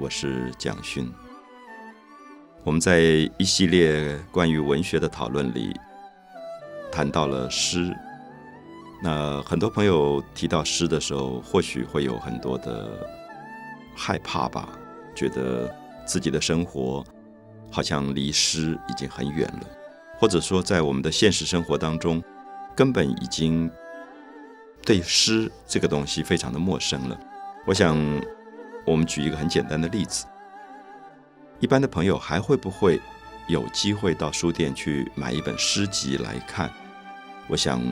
我是蒋勋。我们在一系列关于文学的讨论里谈到了诗。那很多朋友提到诗的时候，或许会有很多的害怕吧，觉得自己的生活好像离诗已经很远了，或者说在我们的现实生活当中，根本已经对诗这个东西非常的陌生了。我想。我们举一个很简单的例子：一般的朋友还会不会有机会到书店去买一本诗集来看？我想，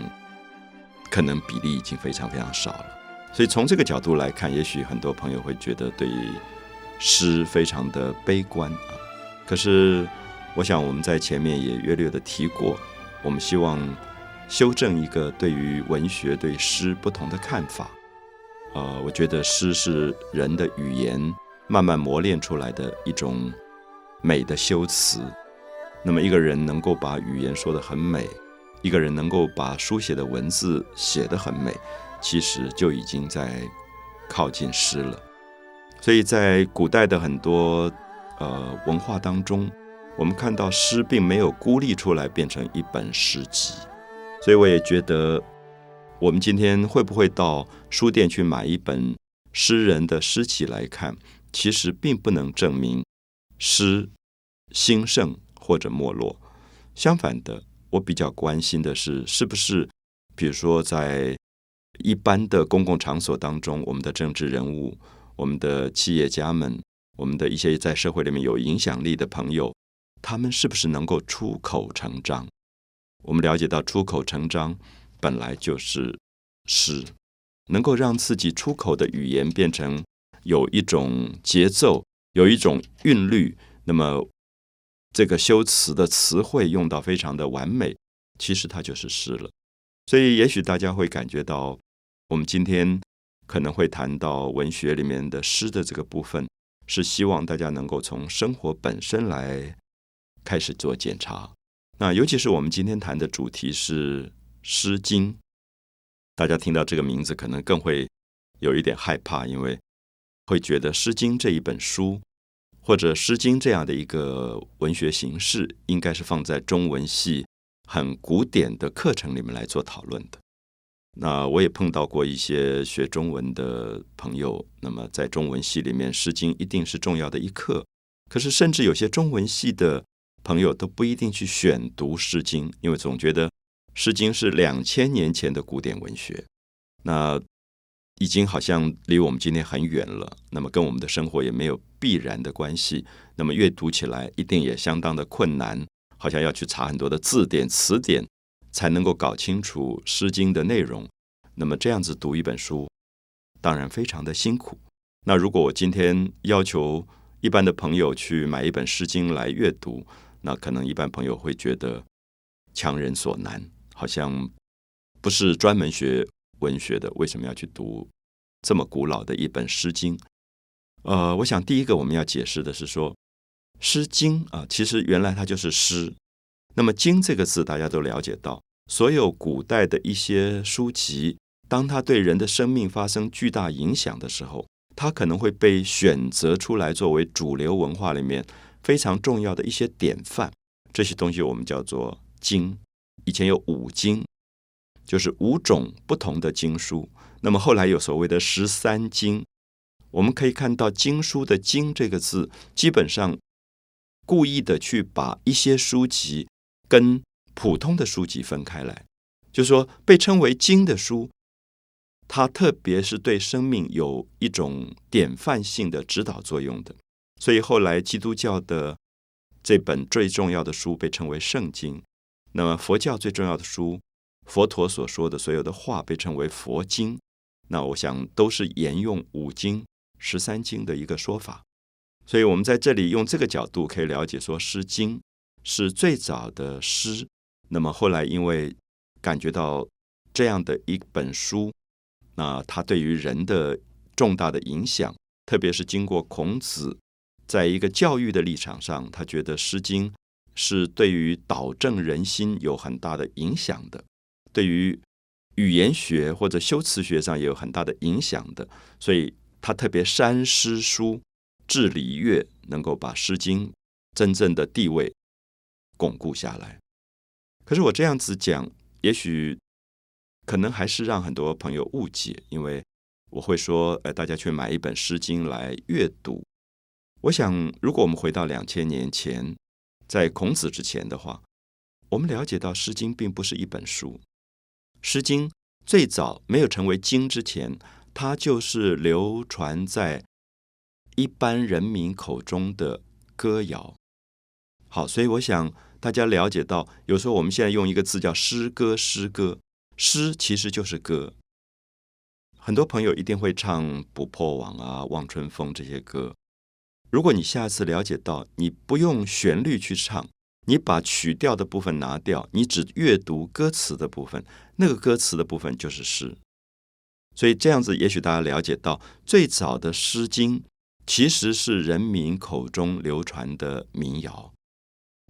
可能比例已经非常非常少了。所以从这个角度来看，也许很多朋友会觉得对诗非常的悲观啊。可是，我想我们在前面也约略的提过，我们希望修正一个对于文学对诗不同的看法。呃，我觉得诗是人的语言慢慢磨练出来的一种美的修辞。那么，一个人能够把语言说得很美，一个人能够把书写的文字写得很美，其实就已经在靠近诗了。所以在古代的很多呃文化当中，我们看到诗并没有孤立出来变成一本诗集。所以，我也觉得。我们今天会不会到书店去买一本诗人的诗集来看？其实并不能证明诗兴盛或者没落。相反的，我比较关心的是，是不是比如说在一般的公共场所当中，我们的政治人物、我们的企业家们、我们的一些在社会里面有影响力的朋友，他们是不是能够出口成章？我们了解到出口成章。本来就是诗，能够让自己出口的语言变成有一种节奏，有一种韵律，那么这个修辞的词汇用到非常的完美，其实它就是诗了。所以，也许大家会感觉到，我们今天可能会谈到文学里面的诗的这个部分，是希望大家能够从生活本身来开始做检查。那尤其是我们今天谈的主题是。《诗经》，大家听到这个名字可能更会有一点害怕，因为会觉得《诗经》这一本书，或者《诗经》这样的一个文学形式，应该是放在中文系很古典的课程里面来做讨论的。那我也碰到过一些学中文的朋友，那么在中文系里面，《诗经》一定是重要的一课。可是，甚至有些中文系的朋友都不一定去选读《诗经》，因为总觉得。《诗经》是两千年前的古典文学，那已经好像离我们今天很远了。那么跟我们的生活也没有必然的关系。那么阅读起来一定也相当的困难，好像要去查很多的字典、词典才能够搞清楚《诗经》的内容。那么这样子读一本书，当然非常的辛苦。那如果我今天要求一般的朋友去买一本《诗经》来阅读，那可能一般朋友会觉得强人所难。好像不是专门学文学的，为什么要去读这么古老的一本《诗经》？呃，我想第一个我们要解释的是说，《诗经》啊，其实原来它就是诗。那么“经”这个字，大家都了解到，所有古代的一些书籍，当它对人的生命发生巨大影响的时候，它可能会被选择出来作为主流文化里面非常重要的一些典范。这些东西我们叫做经。以前有五经，就是五种不同的经书。那么后来有所谓的十三经，我们可以看到经书的“经”这个字，基本上故意的去把一些书籍跟普通的书籍分开来，就说被称为经的书，它特别是对生命有一种典范性的指导作用的。所以后来基督教的这本最重要的书被称为圣经。那么佛教最重要的书，佛陀所说的所有的话被称为佛经。那我想都是沿用五经、十三经的一个说法。所以我们在这里用这个角度可以了解说，《诗经》是最早的诗。那么后来因为感觉到这样的一本书，那它对于人的重大的影响，特别是经过孔子在一个教育的立场上，他觉得《诗经》。是对于导正人心有很大的影响的，对于语言学或者修辞学上也有很大的影响的，所以他特别删诗书，治礼乐能够把《诗经》真正的地位巩固下来。可是我这样子讲，也许可能还是让很多朋友误解，因为我会说，呃，大家去买一本《诗经》来阅读。我想，如果我们回到两千年前，在孔子之前的话，我们了解到《诗经》并不是一本书，《诗经》最早没有成为经之前，它就是流传在一般人民口中的歌谣。好，所以我想大家了解到，有时候我们现在用一个字叫“诗歌”，诗歌，诗其实就是歌。很多朋友一定会唱《不破网》啊，《望春风》这些歌。如果你下次了解到，你不用旋律去唱。你把曲调的部分拿掉，你只阅读歌词的部分，那个歌词的部分就是诗。所以这样子，也许大家了解到，最早的《诗经》其实是人民口中流传的民谣，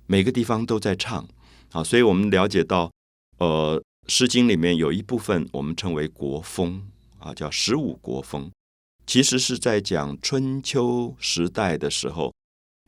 每个地方都在唱。好，所以我们了解到，呃，《诗经》里面有一部分我们称为国风啊，叫十五国风，其实是在讲春秋时代的时候。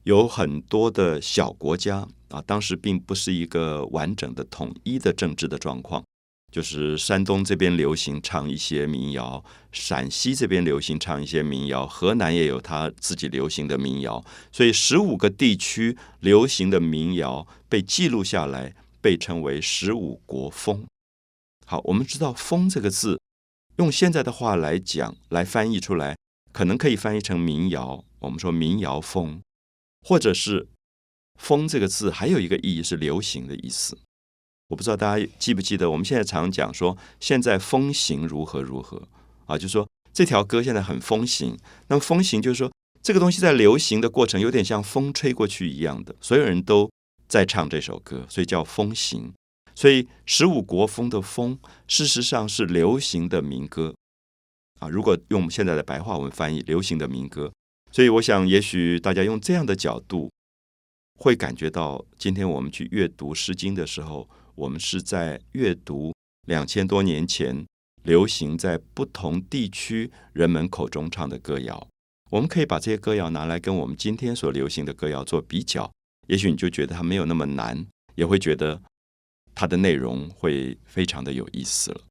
有很多的小国家啊，当时并不是一个完整的统一的政治的状况。就是山东这边流行唱一些民谣，陕西这边流行唱一些民谣，河南也有他自己流行的民谣。所以十五个地区流行的民谣被记录下来，被称为十五国风。好，我们知道“风”这个字，用现在的话来讲，来翻译出来，可能可以翻译成民谣。我们说民谣风。或者是“风”这个字，还有一个意义是流行的意思。我不知道大家记不记得，我们现在常讲说，现在风行如何如何啊，就是说这条歌现在很风行。那么风行就是说，这个东西在流行的过程，有点像风吹过去一样的，所有人都在唱这首歌，所以叫风行。所以十五国风的“风”，事实上是流行的民歌啊。如果用我们现在的白话文翻译，流行的民歌。所以，我想，也许大家用这样的角度，会感觉到，今天我们去阅读《诗经》的时候，我们是在阅读两千多年前流行在不同地区人们口中唱的歌谣。我们可以把这些歌谣拿来跟我们今天所流行的歌谣做比较，也许你就觉得它没有那么难，也会觉得它的内容会非常的有意思了。